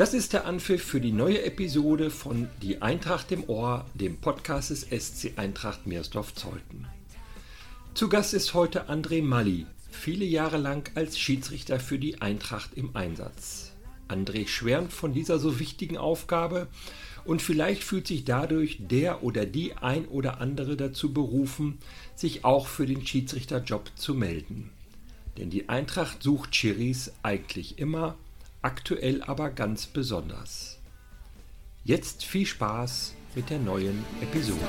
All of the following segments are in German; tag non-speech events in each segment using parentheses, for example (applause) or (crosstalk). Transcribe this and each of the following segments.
Das ist der Anpfiff für die neue Episode von Die Eintracht im Ohr, dem Podcast des SC Eintracht Meersdorf-Zeuthen. Zu Gast ist heute André Malli, viele Jahre lang als Schiedsrichter für die Eintracht im Einsatz. André schwärmt von dieser so wichtigen Aufgabe und vielleicht fühlt sich dadurch der oder die ein oder andere dazu berufen, sich auch für den Schiedsrichterjob zu melden. Denn die Eintracht sucht Chiris eigentlich immer, aktuell aber ganz besonders. Jetzt viel Spaß mit der neuen Episode.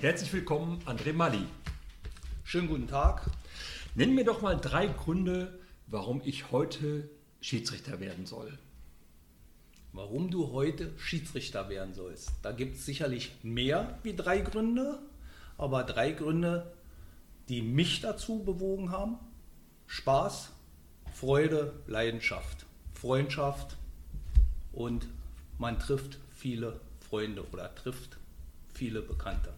Herzlich willkommen, André Malli. Schönen guten Tag. Nenn mir doch mal drei Gründe, warum ich heute Schiedsrichter werden soll. Warum du heute Schiedsrichter werden sollst. Da gibt es sicherlich mehr wie drei Gründe, aber drei Gründe, die mich dazu bewogen haben. Spaß, Freude, Leidenschaft, Freundschaft und man trifft viele Freunde oder trifft viele Bekannte.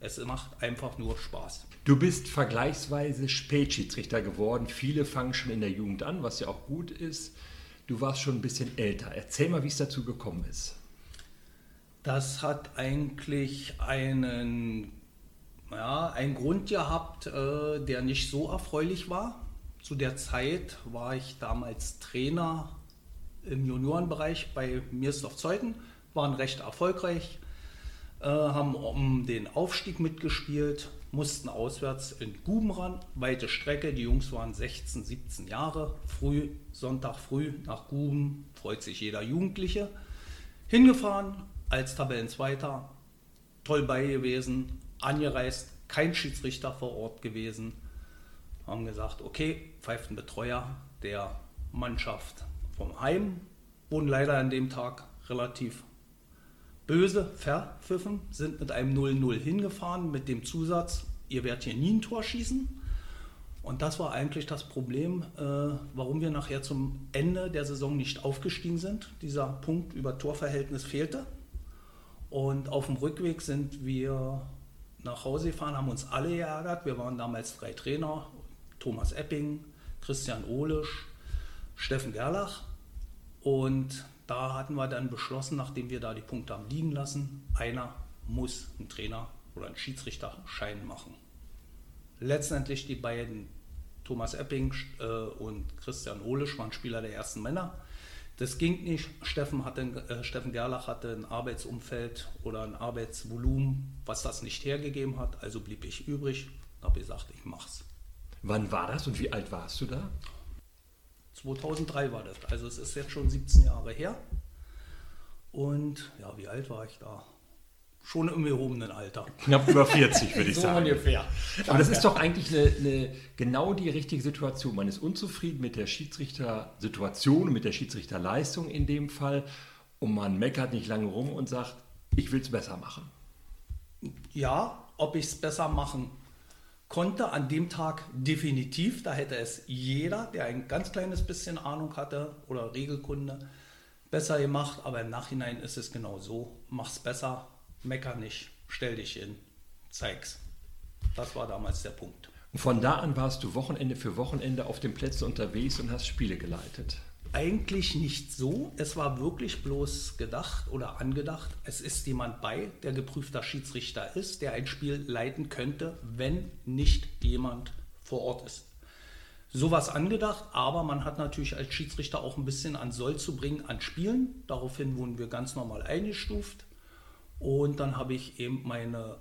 Es macht einfach nur Spaß. Du bist vergleichsweise Spätschiedsrichter geworden. Viele fangen schon in der Jugend an, was ja auch gut ist. Du warst schon ein bisschen älter. Erzähl mal, wie es dazu gekommen ist. Das hat eigentlich einen, ja, einen Grund gehabt, äh, der nicht so erfreulich war. Zu der Zeit war ich damals Trainer im Juniorenbereich bei Mirsdorf Zeuthen, waren recht erfolgreich, äh, haben um den Aufstieg mitgespielt, mussten auswärts in Guben ran, weite Strecke, die Jungs waren 16, 17 Jahre, früh, Sonntag früh nach Guben, freut sich jeder Jugendliche. Hingefahren als Tabellenzweiter, toll bei gewesen, angereist, kein Schiedsrichter vor Ort gewesen. Haben gesagt, okay, pfeift ein Betreuer der Mannschaft vom Heim. Wurden leider an dem Tag relativ böse verpfiffen, sind mit einem 0-0 hingefahren mit dem Zusatz, ihr werdet hier nie ein Tor schießen. Und das war eigentlich das Problem, äh, warum wir nachher zum Ende der Saison nicht aufgestiegen sind. Dieser Punkt über Torverhältnis fehlte. Und auf dem Rückweg sind wir nach Hause gefahren, haben uns alle geärgert. Wir waren damals drei Trainer, Thomas Epping, Christian Ohlisch, Steffen Gerlach. Und da hatten wir dann beschlossen, nachdem wir da die Punkte haben liegen lassen, einer muss einen Trainer oder einen Schiedsrichterschein machen. Letztendlich die beiden, Thomas Epping äh, und Christian Ohlisch, waren Spieler der ersten Männer. Das ging nicht. Steffen, hatte, äh, Steffen Gerlach hatte ein Arbeitsumfeld oder ein Arbeitsvolumen, was das nicht hergegeben hat. Also blieb ich übrig und habe gesagt, ich mach's. Wann war das und wie alt warst du da? 2003 war das. Also es ist jetzt schon 17 Jahre her. Und ja, wie alt war ich da? Schon im gehobenen Alter. Knapp über 40, würde ich So sagen. ungefähr. Aber das ist doch eigentlich eine, eine, genau die richtige Situation. Man ist unzufrieden mit der Schiedsrichtersituation mit der Schiedsrichterleistung in dem Fall. Und man meckert nicht lange rum und sagt, ich will es besser machen. Ja, ob ich es besser machen konnte an dem Tag definitiv. Da hätte es jeder, der ein ganz kleines bisschen Ahnung hatte oder Regelkunde, besser gemacht. Aber im Nachhinein ist es genau so. Mach's besser, mecker nicht, stell dich hin, zeig's. Das war damals der Punkt. Und von da an warst du Wochenende für Wochenende auf den Plätzen unterwegs und hast Spiele geleitet. Eigentlich nicht so. Es war wirklich bloß gedacht oder angedacht. Es ist jemand bei, der geprüfter Schiedsrichter ist, der ein Spiel leiten könnte, wenn nicht jemand vor Ort ist. Sowas angedacht, aber man hat natürlich als Schiedsrichter auch ein bisschen an Soll zu bringen an Spielen. Daraufhin wurden wir ganz normal eingestuft. Und dann habe ich eben meine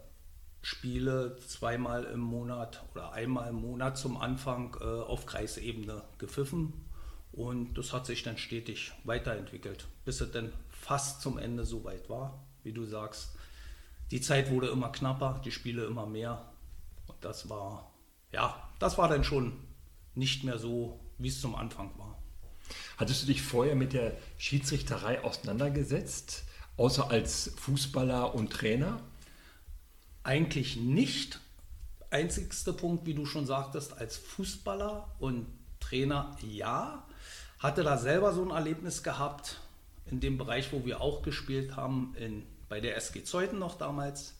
Spiele zweimal im Monat oder einmal im Monat zum Anfang äh, auf Kreisebene gepfiffen. Und das hat sich dann stetig weiterentwickelt, bis es dann fast zum Ende so weit war, wie du sagst. Die Zeit wurde immer knapper, die Spiele immer mehr. Und das war, ja, das war dann schon nicht mehr so, wie es zum Anfang war. Hattest du dich vorher mit der Schiedsrichterei auseinandergesetzt, außer als Fußballer und Trainer? Eigentlich nicht. einzigste Punkt, wie du schon sagtest, als Fußballer und Trainer, ja. Hatte da selber so ein Erlebnis gehabt, in dem Bereich, wo wir auch gespielt haben, in, bei der SG Zeuthen noch damals.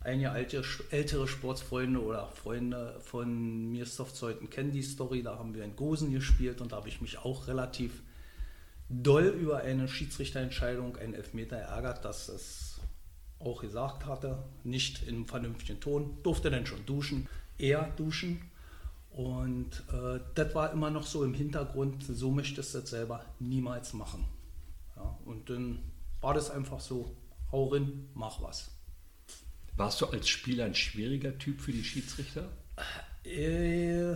Einige alte, ältere Sportsfreunde oder Freunde von Mirstoff Zeuthen kennen die Story. Da haben wir in Gosen gespielt und da habe ich mich auch relativ doll über eine Schiedsrichterentscheidung, einen Elfmeter ärgert, dass es auch gesagt hatte, nicht im vernünftigen Ton, durfte dann schon duschen, eher duschen. Und äh, das war immer noch so im Hintergrund, so möchtest du das selber niemals machen. Ja, und dann war das einfach so, hau rein, mach was. Warst du als Spieler ein schwieriger Typ für die Schiedsrichter? Äh,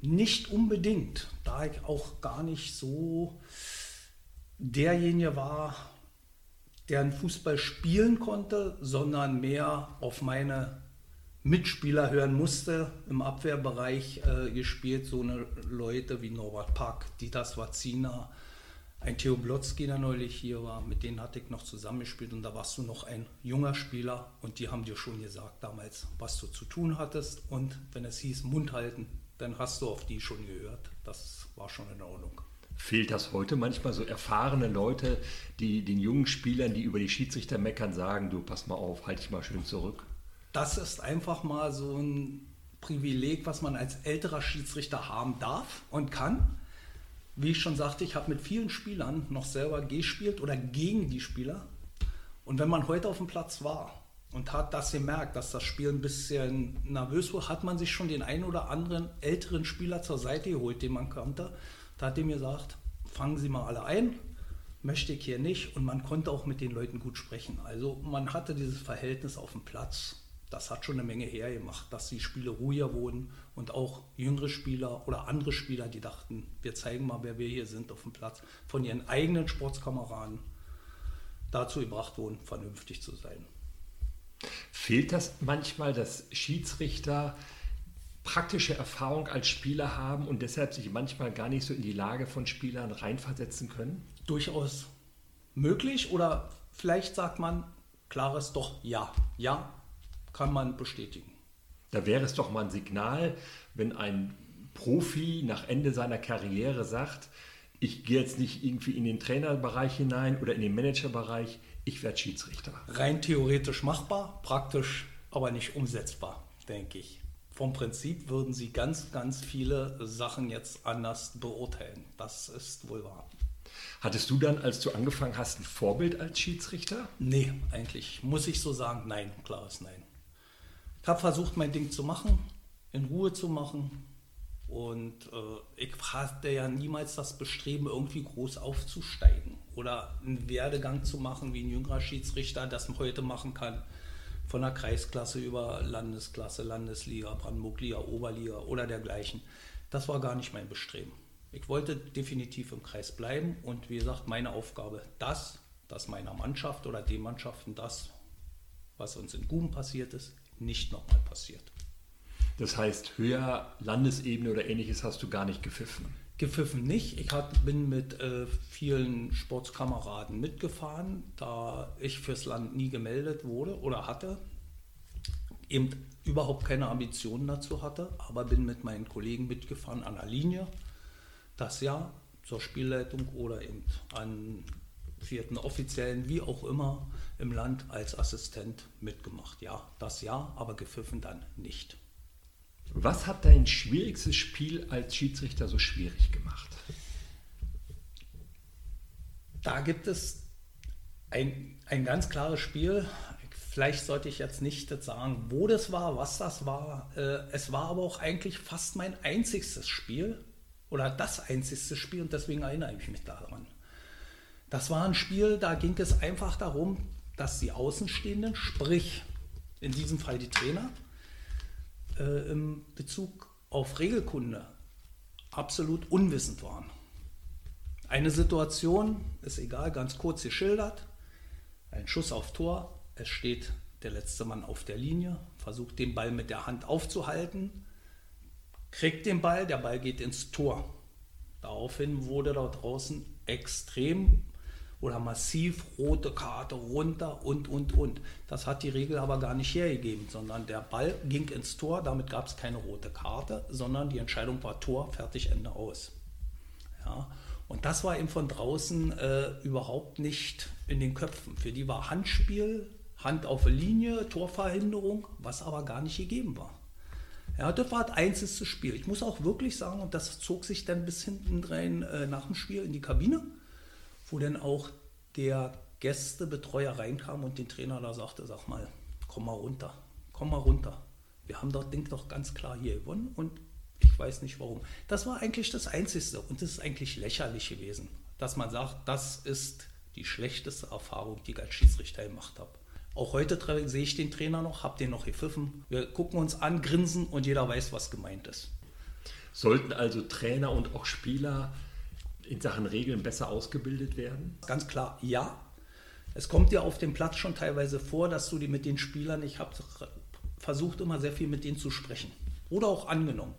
nicht unbedingt, da ich auch gar nicht so derjenige war, der einen Fußball spielen konnte, sondern mehr auf meine Mitspieler hören musste. Im Abwehrbereich äh, gespielt so eine Leute wie Norbert Pack, Ditas Wazina, ein Theo Blotzki, der neulich hier war, mit denen hatte ich noch zusammengespielt und da warst du noch ein junger Spieler und die haben dir schon gesagt damals, was du zu tun hattest und wenn es hieß Mund halten, dann hast du auf die schon gehört. Das war schon in Ordnung. Fehlt das heute manchmal so erfahrene Leute, die den jungen Spielern, die über die Schiedsrichter meckern, sagen, du pass mal auf, halt dich mal schön zurück? Das ist einfach mal so ein Privileg, was man als älterer Schiedsrichter haben darf und kann. Wie ich schon sagte, ich habe mit vielen Spielern noch selber gespielt oder gegen die Spieler. Und wenn man heute auf dem Platz war und hat das gemerkt, dass das Spiel ein bisschen nervös war, hat man sich schon den einen oder anderen älteren Spieler zur Seite geholt, den man kannte da hat er mir gesagt, fangen Sie mal alle ein, möchte ich hier nicht. Und man konnte auch mit den Leuten gut sprechen. Also man hatte dieses Verhältnis auf dem Platz. Das hat schon eine Menge hergemacht, dass die Spiele ruhiger wurden und auch jüngere Spieler oder andere Spieler, die dachten, wir zeigen mal, wer wir hier sind auf dem Platz, von ihren eigenen Sportskameraden dazu gebracht wurden, vernünftig zu sein. Fehlt das manchmal, dass Schiedsrichter praktische Erfahrung als Spieler haben und deshalb sich manchmal gar nicht so in die Lage von Spielern reinversetzen können? Durchaus möglich oder vielleicht sagt man klares doch ja. Ja, kann man bestätigen. Da wäre es doch mal ein Signal, wenn ein Profi nach Ende seiner Karriere sagt, ich gehe jetzt nicht irgendwie in den Trainerbereich hinein oder in den Managerbereich, ich werde Schiedsrichter. Rein theoretisch machbar, praktisch aber nicht umsetzbar, denke ich vom Prinzip würden sie ganz, ganz viele Sachen jetzt anders beurteilen. Das ist wohl wahr. Hattest du dann, als du angefangen hast, ein Vorbild als Schiedsrichter? Nee, eigentlich muss ich so sagen, nein, klares Nein. Ich habe versucht, mein Ding zu machen, in Ruhe zu machen. Und äh, ich hatte ja niemals das Bestreben, irgendwie groß aufzusteigen oder einen Werdegang zu machen, wie ein jüngerer Schiedsrichter das heute machen kann von der Kreisklasse über Landesklasse, Landesliga, Brandenburg-Liga, Oberliga oder dergleichen. Das war gar nicht mein Bestreben. Ich wollte definitiv im Kreis bleiben und wie gesagt, meine Aufgabe, das, dass meiner Mannschaft oder den Mannschaften das, was uns in Guben passiert ist, nicht nochmal passiert. Das heißt, höher Landesebene oder ähnliches hast du gar nicht gepfiffen? Gepfiffen nicht. Ich hat, bin mit äh, vielen Sportskameraden mitgefahren, da ich fürs Land nie gemeldet wurde oder hatte. Eben überhaupt keine Ambitionen dazu hatte, aber bin mit meinen Kollegen mitgefahren an der Linie. Das Jahr zur Spielleitung oder eben an vierten Offiziellen, wie auch immer, im Land als Assistent mitgemacht. Ja, das Jahr, aber gepfiffen dann nicht. Was hat dein schwierigstes Spiel als Schiedsrichter so schwierig gemacht? Da gibt es ein, ein ganz klares Spiel. Vielleicht sollte ich jetzt nicht sagen, wo das war, was das war. Äh, es war aber auch eigentlich fast mein einzigstes Spiel oder das einzigste Spiel und deswegen erinnere ich mich daran. Das war ein Spiel, da ging es einfach darum, dass die Außenstehenden, sprich in diesem Fall die Trainer, äh, im Bezug auf Regelkunde absolut unwissend waren. Eine Situation ist egal, ganz kurz geschildert. Ein Schuss auf Tor, es steht der letzte Mann auf der Linie, versucht den Ball mit der Hand aufzuhalten, kriegt den Ball, der Ball geht ins Tor. Daraufhin wurde dort draußen extrem oder massiv rote Karte runter und, und, und. Das hat die Regel aber gar nicht hergegeben, sondern der Ball ging ins Tor, damit gab es keine rote Karte, sondern die Entscheidung war Tor, fertig, Ende aus. Ja, und das war eben von draußen äh, überhaupt nicht in den Köpfen. Für die war Handspiel, Hand auf Linie, Torverhinderung, was aber gar nicht gegeben war. Ja, das war das einzige Spiel. Ich muss auch wirklich sagen, und das zog sich dann bis hinten rein äh, nach dem Spiel in die Kabine, wo dann auch der Gästebetreuer reinkam und den Trainer da sagte, sag mal, komm mal runter, komm mal runter. Wir haben das Ding doch ganz klar hier gewonnen und ich weiß nicht warum. Das war eigentlich das Einzige und das ist eigentlich lächerlich gewesen, dass man sagt, das ist die schlechteste Erfahrung, die ich als Schiedsrichter gemacht habe. Auch heute sehe ich den Trainer noch, habe den noch gepfiffen. Wir gucken uns an, grinsen und jeder weiß, was gemeint ist. Sollten also Trainer und auch Spieler in Sachen Regeln besser ausgebildet werden? Ganz klar, ja. Es kommt dir auf dem Platz schon teilweise vor, dass du die mit den Spielern, ich habe versucht immer sehr viel mit denen zu sprechen. Oder auch angenommen.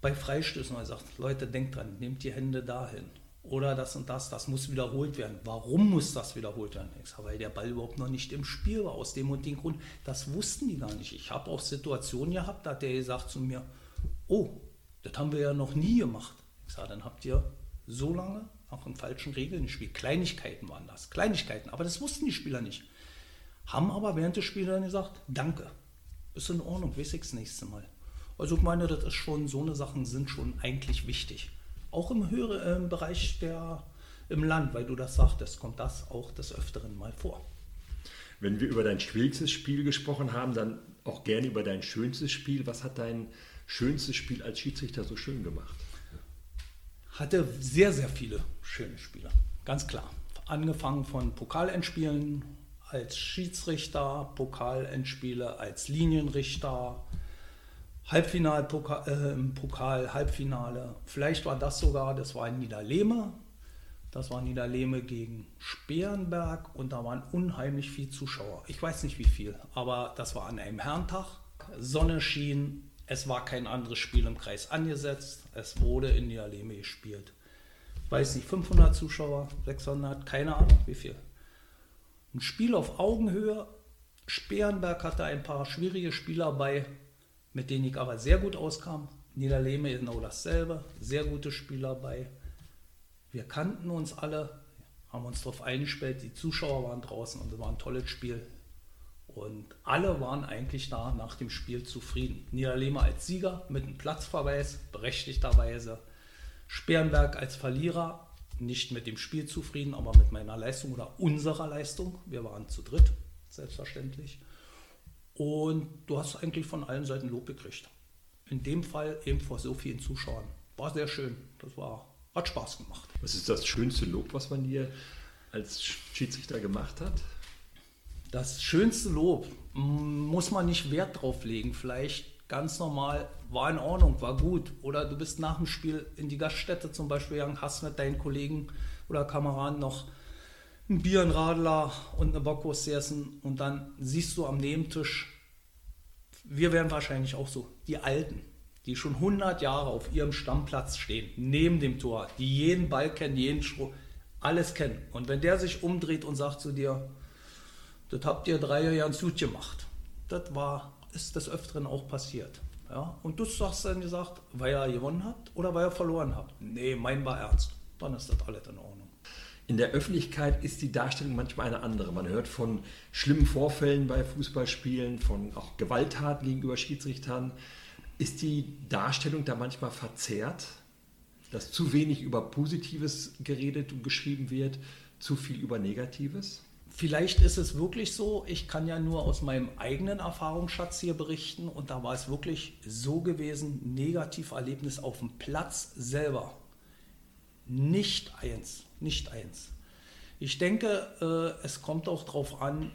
Bei Freistößen, man sagt, Leute, denkt dran, nehmt die Hände dahin oder das und das, das muss wiederholt werden. Warum muss das wiederholt werden? Ich sage, weil der Ball überhaupt noch nicht im Spiel war, aus dem und dem Grund. Das wussten die gar nicht. Ich habe auch Situationen gehabt, da hat der gesagt zu mir, oh, das haben wir ja noch nie gemacht. Ich sage, dann habt ihr so lange auch in falschen Regeln gespielt. Kleinigkeiten waren das, Kleinigkeiten, aber das wussten die Spieler nicht. Haben aber während des Spiels dann gesagt, danke, ist in Ordnung, weiß ich das nächste Mal. Also ich meine, das ist schon, so eine Sachen sind schon eigentlich wichtig auch im höheren äh, Bereich der, im Land, weil du das sagtest, kommt das auch des Öfteren mal vor. Wenn wir über dein schwierigstes Spiel gesprochen haben, dann auch gerne über dein schönstes Spiel. Was hat dein schönstes Spiel als Schiedsrichter so schön gemacht? Hatte sehr, sehr viele schöne Spiele, ganz klar. Angefangen von Pokalendspielen als Schiedsrichter, Pokalendspiele als Linienrichter, Halbfinal Pokal, äh, Pokal, Halbfinale. Vielleicht war das sogar, das war in Niederlehme. Das war Niederlehme gegen Sperenberg und da waren unheimlich viele Zuschauer. Ich weiß nicht wie viel, aber das war an einem Herrentag. Sonne schien, es war kein anderes Spiel im Kreis angesetzt. Es wurde in Niederlehme gespielt. Ich weiß nicht, 500 Zuschauer, 600, keine Ahnung wie viel. Ein Spiel auf Augenhöhe. Sperenberg hatte ein paar schwierige Spieler bei, mit denen ich aber sehr gut auskam. Niederlehme genau dasselbe, sehr gute Spieler bei. Wir kannten uns alle, haben uns darauf eingestellt, die Zuschauer waren draußen und es war ein tolles Spiel. Und alle waren eigentlich da nach dem Spiel zufrieden. Niederlehme als Sieger mit einem Platzverweis, berechtigterweise. Sperrenberg als Verlierer, nicht mit dem Spiel zufrieden, aber mit meiner Leistung oder unserer Leistung. Wir waren zu dritt, selbstverständlich. Und du hast eigentlich von allen Seiten Lob gekriegt. In dem Fall eben vor so vielen Zuschauern. War sehr schön. Das war, hat Spaß gemacht. Was ist das schönste Lob, was man dir als Schiedsrichter gemacht hat? Das schönste Lob muss man nicht Wert drauf legen. Vielleicht ganz normal, war in Ordnung, war gut. Oder du bist nach dem Spiel in die Gaststätte zum Beispiel gegangen, hast mit deinen Kollegen oder Kameraden noch ein Bier, ein Radler und eine Bockwurst essen und dann siehst du am Nebentisch, wir wären wahrscheinlich auch so, die Alten, die schon 100 Jahre auf ihrem Stammplatz stehen, neben dem Tor, die jeden Ball kennen, jeden Schwung, alles kennen. Und wenn der sich umdreht und sagt zu dir, das habt ihr drei Jahre gut gemacht, das war, ist des Öfteren auch passiert. Ja? Und du sagst dann gesagt, weil er gewonnen hat oder weil er verloren hat. Nee, mein war ernst. Dann ist das alles in Ordnung. In der Öffentlichkeit ist die Darstellung manchmal eine andere. Man hört von schlimmen Vorfällen bei Fußballspielen, von auch Gewalttaten gegenüber Schiedsrichtern. Ist die Darstellung da manchmal verzerrt, dass zu wenig über Positives geredet und geschrieben wird, zu viel über Negatives? Vielleicht ist es wirklich so, ich kann ja nur aus meinem eigenen Erfahrungsschatz hier berichten und da war es wirklich so gewesen, Negativerlebnis auf dem Platz selber. Nicht eins nicht eins. Ich denke, äh, es kommt auch darauf an,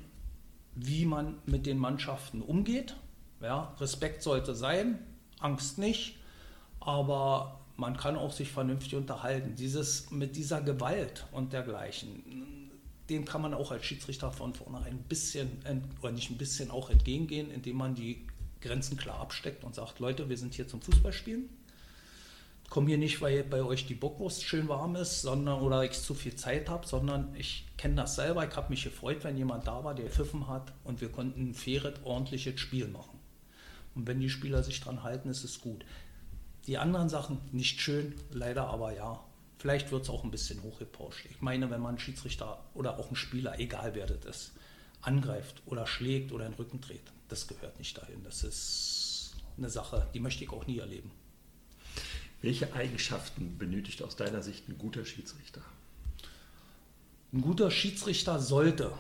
wie man mit den Mannschaften umgeht. Ja, Respekt sollte sein, Angst nicht, aber man kann auch sich vernünftig unterhalten. Dieses mit dieser Gewalt und dergleichen, dem kann man auch als Schiedsrichter von vornherein ein bisschen, oder nicht ein bisschen auch entgegengehen, indem man die Grenzen klar absteckt und sagt, Leute, wir sind hier zum Fußballspielen komme hier nicht, weil bei euch die Bockwurst schön warm ist, sondern oder ich zu viel Zeit habe, sondern ich kenne das selber. Ich habe mich gefreut, wenn jemand da war, der pfiffen hat und wir konnten ein faires, ordentliches Spiel machen. Und wenn die Spieler sich dran halten, ist es gut. Die anderen Sachen nicht schön, leider aber ja. Vielleicht wird es auch ein bisschen hochgepauscht. Ich meine, wenn man einen Schiedsrichter oder auch einen Spieler, egal wer das ist, angreift oder schlägt oder in den Rücken dreht, das gehört nicht dahin. Das ist eine Sache, die möchte ich auch nie erleben. Welche Eigenschaften benötigt aus deiner Sicht ein guter Schiedsrichter? Ein guter Schiedsrichter sollte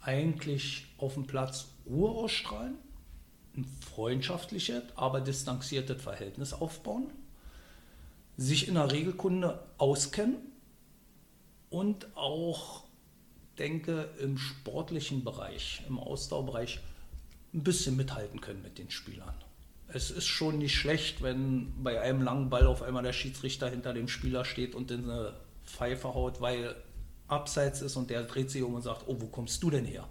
eigentlich auf dem Platz Ruhe ausstrahlen, ein freundschaftliches, aber distanziertes Verhältnis aufbauen, sich in der Regelkunde auskennen und auch, denke, im sportlichen Bereich, im Ausdauerbereich ein bisschen mithalten können mit den Spielern es ist schon nicht schlecht, wenn bei einem langen Ball auf einmal der Schiedsrichter hinter dem Spieler steht und in eine Pfeife haut, weil abseits ist und der dreht sich um und sagt, oh, wo kommst du denn her?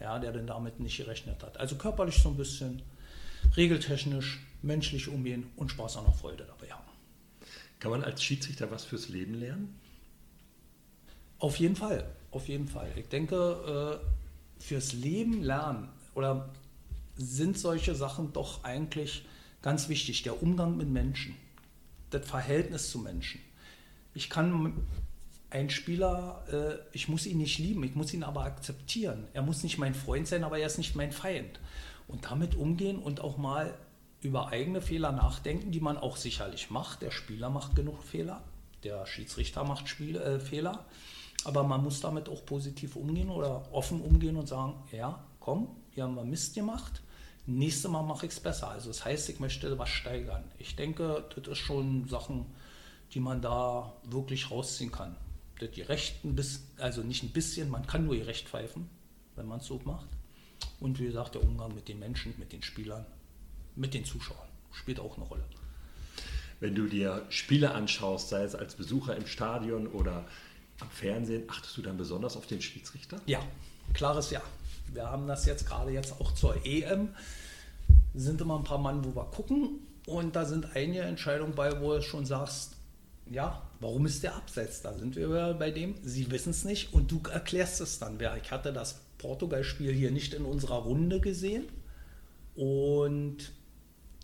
Ja, der denn damit nicht gerechnet hat. Also körperlich so ein bisschen, regeltechnisch, menschlich umgehen und Spaß an der Freude dabei haben. Kann man als Schiedsrichter was fürs Leben lernen? Auf jeden Fall, auf jeden Fall. Ich denke, äh, fürs Leben lernen oder sind solche Sachen doch eigentlich ganz wichtig. Der Umgang mit Menschen, das Verhältnis zu Menschen. Ich kann einen Spieler, äh, ich muss ihn nicht lieben, ich muss ihn aber akzeptieren. Er muss nicht mein Freund sein, aber er ist nicht mein Feind. Und damit umgehen und auch mal über eigene Fehler nachdenken, die man auch sicherlich macht. Der Spieler macht genug Fehler, der Schiedsrichter macht Spiel, äh, Fehler. Aber man muss damit auch positiv umgehen oder offen umgehen und sagen, ja, komm, hier haben wir Mist gemacht nächstes Mal mache ich es besser. Also das heißt, ich möchte was steigern. Ich denke, das ist schon Sachen, die man da wirklich rausziehen kann. Das die Rechten, also nicht ein bisschen, man kann nur ihr Recht pfeifen, wenn man es so macht. Und wie gesagt, der Umgang mit den Menschen, mit den Spielern, mit den Zuschauern spielt auch eine Rolle. Wenn du dir Spiele anschaust, sei es als Besucher im Stadion oder am Fernsehen, achtest du dann besonders auf den Schiedsrichter? Ja, klares Ja. Wir haben das jetzt gerade jetzt auch zur EM sind immer ein paar Mann, wo wir gucken. Und da sind einige Entscheidungen bei, wo du schon sagst, ja, warum ist der abseits? Da sind wir bei dem, sie wissen es nicht und du erklärst es dann. Ich hatte das Portugal-Spiel hier nicht in unserer Runde gesehen. Und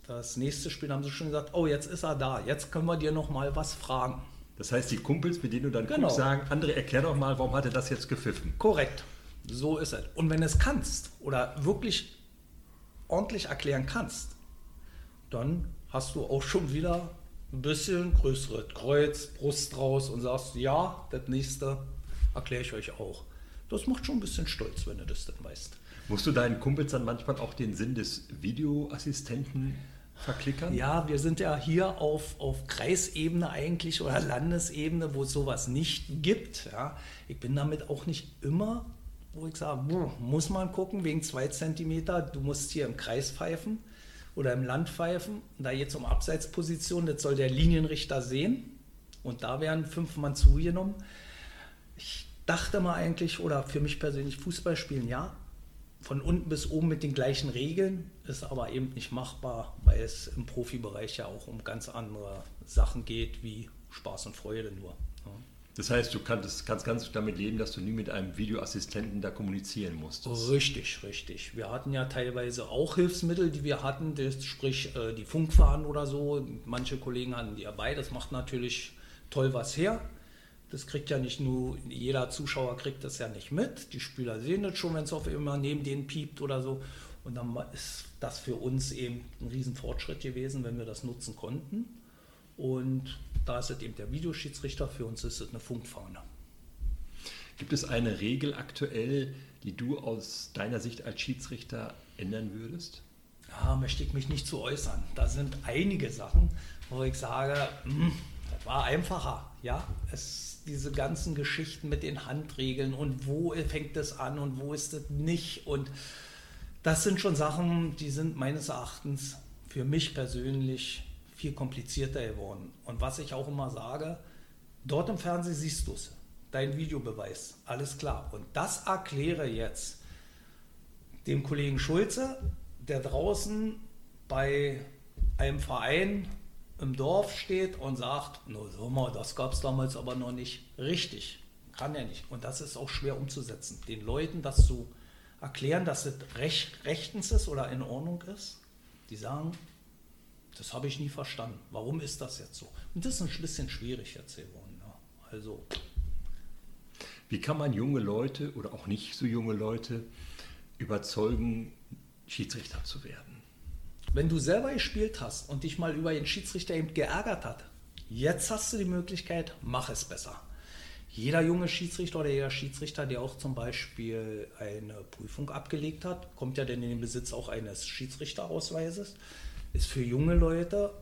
das nächste Spiel haben sie schon gesagt, oh, jetzt ist er da, jetzt können wir dir noch mal was fragen. Das heißt, die Kumpels, mit denen du dann genau. guckst, sagen, André, erklär doch mal, warum hat er das jetzt gepfiffen? Korrekt, so ist es. Und wenn du es kannst oder wirklich ordentlich erklären kannst, dann hast du auch schon wieder ein bisschen größere Kreuz, Brust raus und sagst, ja, das nächste erkläre ich euch auch. Das macht schon ein bisschen stolz, wenn du das dann weißt. Musst du deinen Kumpels dann manchmal auch den Sinn des Videoassistenten verklickern? Ja, wir sind ja hier auf, auf Kreisebene eigentlich oder Landesebene, wo es sowas nicht gibt. Ja. Ich bin damit auch nicht immer wo ich sage, muss man gucken, wegen zwei Zentimeter, du musst hier im Kreis pfeifen oder im Land pfeifen. Da jetzt um Abseitsposition, das soll der Linienrichter sehen. Und da werden fünf Mann zugenommen. Ich dachte mal eigentlich, oder für mich persönlich Fußball spielen, ja, von unten bis oben mit den gleichen Regeln, ist aber eben nicht machbar, weil es im Profibereich ja auch um ganz andere Sachen geht, wie Spaß und Freude nur. Das heißt, du kannst, kannst ganz damit leben, dass du nie mit einem Videoassistenten da kommunizieren musstest. Richtig, richtig. Wir hatten ja teilweise auch Hilfsmittel, die wir hatten, das, sprich äh, die Funkfahnen oder so. Manche Kollegen hatten die dabei. Das macht natürlich toll was her. Das kriegt ja nicht nur, jeder Zuschauer kriegt das ja nicht mit. Die Spieler sehen das schon, wenn es auf immer neben denen piept oder so. Und dann ist das für uns eben ein Riesenfortschritt gewesen, wenn wir das nutzen konnten. Und da ist es eben der Videoschiedsrichter, für uns ist es eine Funkfahne. Gibt es eine Regel aktuell, die du aus deiner Sicht als Schiedsrichter ändern würdest? Ja, möchte ich mich nicht zu äußern. Da sind einige Sachen, wo ich sage, mh, hm, das war einfacher. Ja, es, diese ganzen Geschichten mit den Handregeln und wo fängt es an und wo ist es nicht. Und das sind schon Sachen, die sind meines Erachtens für mich persönlich viel komplizierter geworden. Und was ich auch immer sage, dort im Fernsehen siehst du es, dein Videobeweis, alles klar. Und das erkläre jetzt dem Kollegen Schulze, der draußen bei einem Verein im Dorf steht und sagt, no, sag mal, das gab es damals aber noch nicht. Richtig, kann er nicht. Und das ist auch schwer umzusetzen. Den Leuten das zu erklären, dass es recht, rechtens ist oder in Ordnung ist, die sagen, das habe ich nie verstanden. Warum ist das jetzt so? Und das ist ein bisschen schwierig jetzt geworden. Ja. Also Wie kann man junge Leute oder auch nicht so junge Leute überzeugen, Schiedsrichter zu werden? wenn du selber gespielt hast und dich mal über den Schiedsrichter eben geärgert hat, jetzt hast du die Möglichkeit, mach es besser. Jeder junge Schiedsrichter oder jeder Schiedsrichter, der auch zum Beispiel eine Prüfung abgelegt hat, kommt ja dann in den Besitz auch eines Schiedsrichterausweises, ist für junge Leute,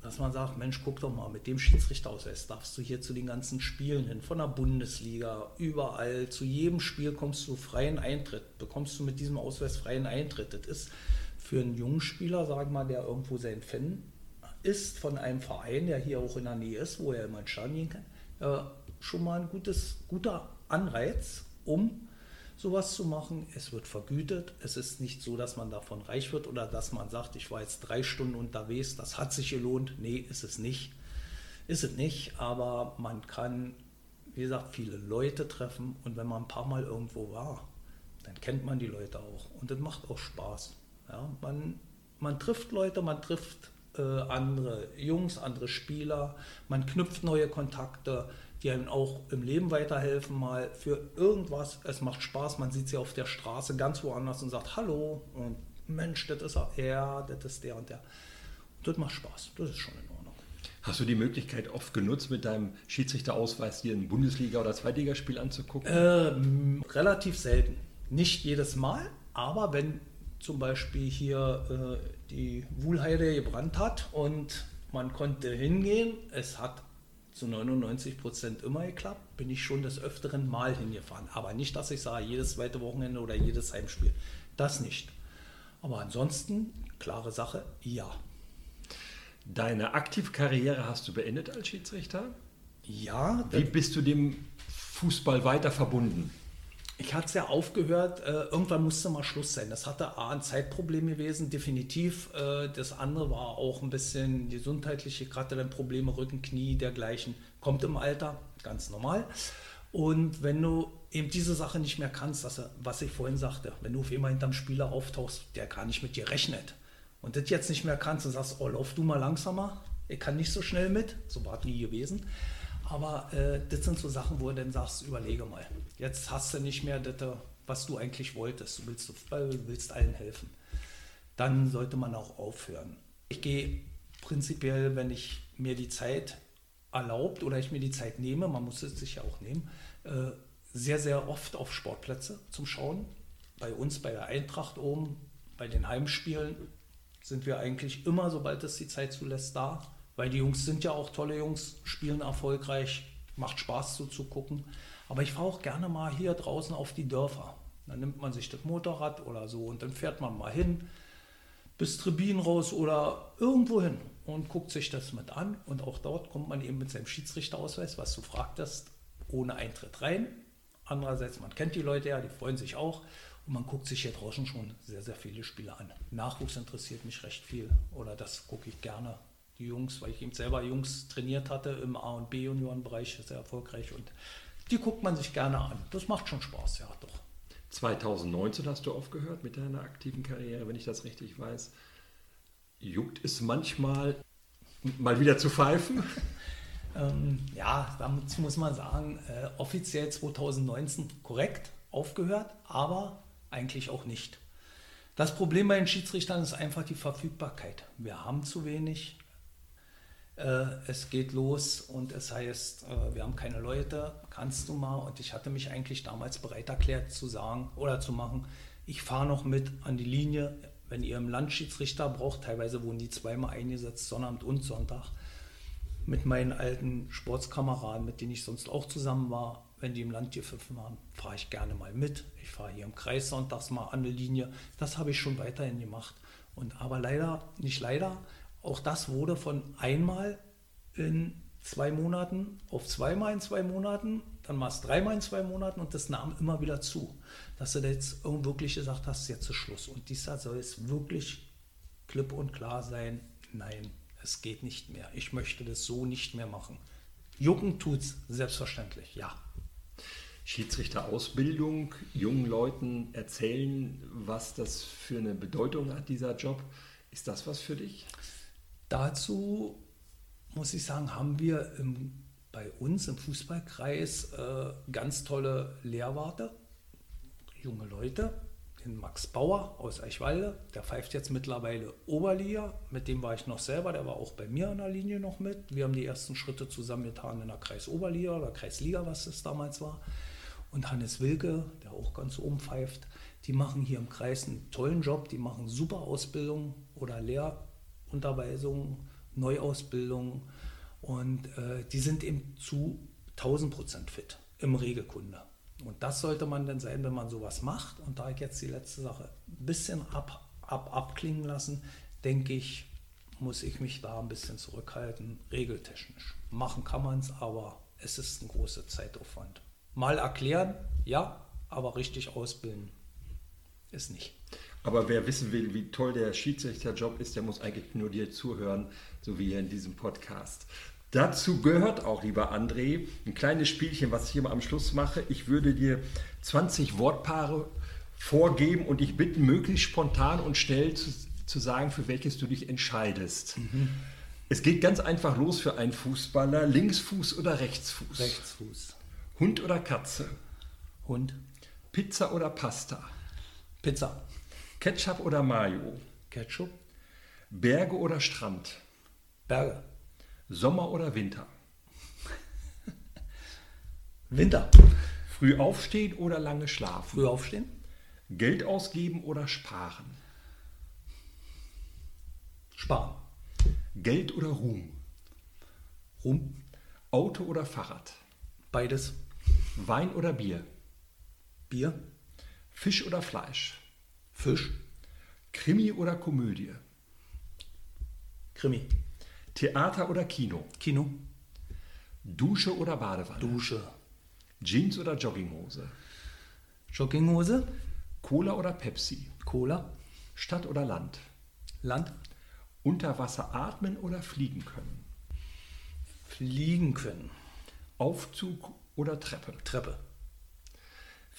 dass man sagt, Mensch, guck doch mal, mit dem Schiedsrichterausweis darfst du hier zu den ganzen Spielen hin, von der Bundesliga, überall, zu jedem Spiel kommst du freien Eintritt, bekommst du mit diesem Ausweis freien Eintritt. Das ist für einen jungen Spieler, sagen wir mal, der irgendwo sein Fan ist von einem Verein, der hier auch in der Nähe ist, wo er immer Stadion gehen kann, äh, schon mal ein gutes, guter Anreiz, um sowas zu machen. Es wird vergütet. Es ist nicht so, dass man davon reich wird oder dass man sagt, ich war jetzt drei Stunden unterwegs, das hat sich gelohnt. Nee, ist es nicht. Ist es nicht, aber man kann, wie gesagt, viele Leute treffen und wenn man ein paar Mal irgendwo war, dann kennt man die Leute auch und das macht auch Spaß. Ja, man, man trifft Leute, man trifft äh, andere Jungs, andere Spieler, man knüpft neue Kontakte, die einem auch im Leben weiterhelfen, mal für irgendwas. Es macht Spaß, man sieht sie auf der Straße ganz woanders und sagt Hallo und Mensch, das ist er, das ist der und der. Das macht Spaß, das ist schon in Ordnung. Hast du die Möglichkeit oft genutzt, mit deinem Schiedsrichterausweis dir ein Bundesliga- oder Zweitligaspiel anzugucken? Ähm, relativ selten. Nicht jedes Mal, aber wenn zum Beispiel hier äh, die Wuhlheide gebrannt hat und man konnte hingehen, es hat zu 99 Prozent immer geklappt, bin ich schon des Öfteren mal hingefahren. Aber nicht, dass ich sage, jedes zweite Wochenende oder jedes Heimspiel. Das nicht. Aber ansonsten, klare Sache, ja. Deine Aktivkarriere hast du beendet als Schiedsrichter. Ja, Wie bist du dem Fußball weiter verbunden? Ich hatte es ja aufgehört, äh, irgendwann musste mal Schluss sein. Das hatte A, ein Zeitproblem gewesen, definitiv. Äh, das andere war auch ein bisschen gesundheitliche, gerade dann Probleme, Rücken, Knie, dergleichen. Kommt im Alter, ganz normal. Und wenn du eben diese Sache nicht mehr kannst, dass, was ich vorhin sagte, wenn du auf einmal hinterm Spieler auftauchst, der gar nicht mit dir rechnet und das jetzt nicht mehr kannst und sagst, oh, lauf du mal langsamer, ich kann nicht so schnell mit, so war es nie gewesen. Aber äh, das sind so Sachen, wo du dann sagst, überlege mal. Jetzt hast du nicht mehr das, äh, was du eigentlich wolltest. Du willst du willst allen helfen. Dann sollte man auch aufhören. Ich gehe prinzipiell, wenn ich mir die Zeit erlaubt oder ich mir die Zeit nehme, man muss es sich ja auch nehmen, äh, sehr, sehr oft auf Sportplätze zum Schauen. Bei uns, bei der Eintracht oben, bei den Heimspielen sind wir eigentlich immer, sobald es die Zeit zulässt, da. Weil die Jungs sind ja auch tolle Jungs, spielen erfolgreich, macht Spaß zuzugucken. Aber ich fahre auch gerne mal hier draußen auf die Dörfer. Dann nimmt man sich das Motorrad oder so und dann fährt man mal hin, bis Tribinen raus oder irgendwo hin und guckt sich das mit an. Und auch dort kommt man eben mit seinem Schiedsrichterausweis, was du fragtest, ohne Eintritt rein. Andererseits, man kennt die Leute ja, die freuen sich auch. Und man guckt sich hier draußen schon sehr, sehr viele Spiele an. Nachwuchs interessiert mich recht viel. Oder das gucke ich gerne. Die Jungs, weil ich eben selber Jungs trainiert hatte im A- und B-Juniorenbereich, sehr erfolgreich. Und die guckt man sich gerne an. Das macht schon Spaß, ja, doch. 2019 hast du aufgehört mit deiner aktiven Karriere, wenn ich das richtig weiß. Juckt es manchmal, mal wieder zu pfeifen? (laughs) Ähm, ja, dazu muss man sagen, äh, offiziell 2019 korrekt aufgehört, aber eigentlich auch nicht. Das Problem bei den Schiedsrichtern ist einfach die Verfügbarkeit. Wir haben zu wenig. Äh, es geht los und es heißt, äh, wir haben keine Leute, kannst du mal? Und ich hatte mich eigentlich damals bereit erklärt zu sagen oder zu machen, ich fahre noch mit an die Linie, wenn ihr im Land Schiedsrichter braucht, teilweise wurden die zweimal eingesetzt, Sonnabend und Sonntag mit meinen alten Sportskameraden, mit denen ich sonst auch zusammen war. Wenn die im Land gepfiffen haben, fahre ich gerne mal mit. Ich fahre hier im Kreis sonntags mal an der Linie. Das habe ich schon weiterhin gemacht. Und aber leider, nicht leider, auch das wurde von einmal in zwei Monaten auf zweimal in zwei Monaten, dann war es dreimal in zwei Monaten und das nahm immer wieder zu. Dass du jetzt wirklich gesagt hast, jetzt ist Schluss. Und dieser soll es wirklich klipp und klar sein, nein, es geht nicht mehr. Ich möchte das so nicht mehr machen. Jucken tut's selbstverständlich, ja. Schiedsrichterausbildung, jungen Leuten erzählen, was das für eine Bedeutung hat, dieser Job. Ist das was für dich? Dazu muss ich sagen, haben wir im, bei uns im Fußballkreis äh, ganz tolle Lehrwarte, junge Leute. Den Max Bauer aus Eichwalde, der pfeift jetzt mittlerweile Oberliga. Mit dem war ich noch selber, der war auch bei mir an der Linie noch mit. Wir haben die ersten Schritte zusammen getan in der Kreisoberliga oder Kreisliga, was das damals war und Hannes Wilke, der auch ganz oben pfeift, die machen hier im Kreis einen tollen Job, die machen super Ausbildung oder Lehrunterweisung, Neuausbildung und äh, die sind eben zu 1000 Prozent fit im Regelkunde. Und das sollte man dann sein, wenn man sowas macht. Und da ich jetzt die letzte Sache ein bisschen ab, ab, abklingen lassen, denke ich, muss ich mich da ein bisschen zurückhalten, regeltechnisch. Machen kann man es, aber es ist ein großer Zeitaufwand. Mal erklären, ja, aber richtig ausbilden ist nicht. Aber wer wissen will, wie toll der Schiedsrichterjob ist, der muss eigentlich nur dir zuhören, so wie hier in diesem Podcast. Dazu gehört auch, lieber André, ein kleines Spielchen, was ich immer am Schluss mache. Ich würde dir 20 Wortpaare vorgeben und dich bitten, möglichst spontan und schnell zu, zu sagen, für welches du dich entscheidest. Mhm. Es geht ganz einfach los für einen Fußballer. Linksfuß oder Rechtsfuß? Rechtsfuß. Hund oder Katze? Hund. Pizza oder Pasta? Pizza. Ketchup oder Mayo? Ketchup. Berge oder Strand? Berge. Sommer oder Winter? (laughs) Winter. Früh aufstehen oder lange schlafen? Früh aufstehen. Geld ausgeben oder sparen? Sparen. Geld oder Ruhm? Ruhm. Auto oder Fahrrad? Beides. Wein oder Bier? Bier. Fisch oder Fleisch? Fisch. Krimi oder Komödie? Krimi. Theater oder Kino? Kino. Dusche oder Badewanne? Dusche. Jeans oder Jogginghose? Jogginghose. Cola oder Pepsi? Cola. Stadt oder Land? Land. Unter Wasser atmen oder fliegen können? Fliegen können. Aufzug oder Treppe? Treppe.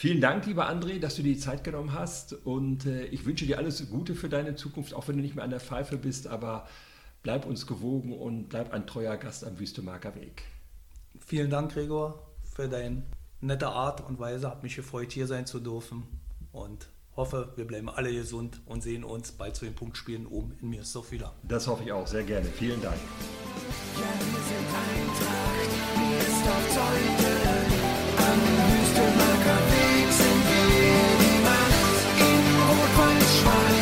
Vielen Dank, lieber André, dass du dir die Zeit genommen hast und äh, ich wünsche dir alles Gute für deine Zukunft, auch wenn du nicht mehr an der Pfeife bist, aber bleib uns gewogen und bleib ein treuer Gast am Wüstemarker Weg. Vielen Dank, Gregor, für deine nette Art und Weise. Hat mich gefreut, hier sein zu dürfen und hoffe, wir bleiben alle gesund und sehen uns bald zu den Punktspielen oben in Mirsdorf wieder. Das hoffe ich auch, sehr gerne. Vielen Dank. Ja, wir sind Eintracht, mir ist auf Zeugen. try.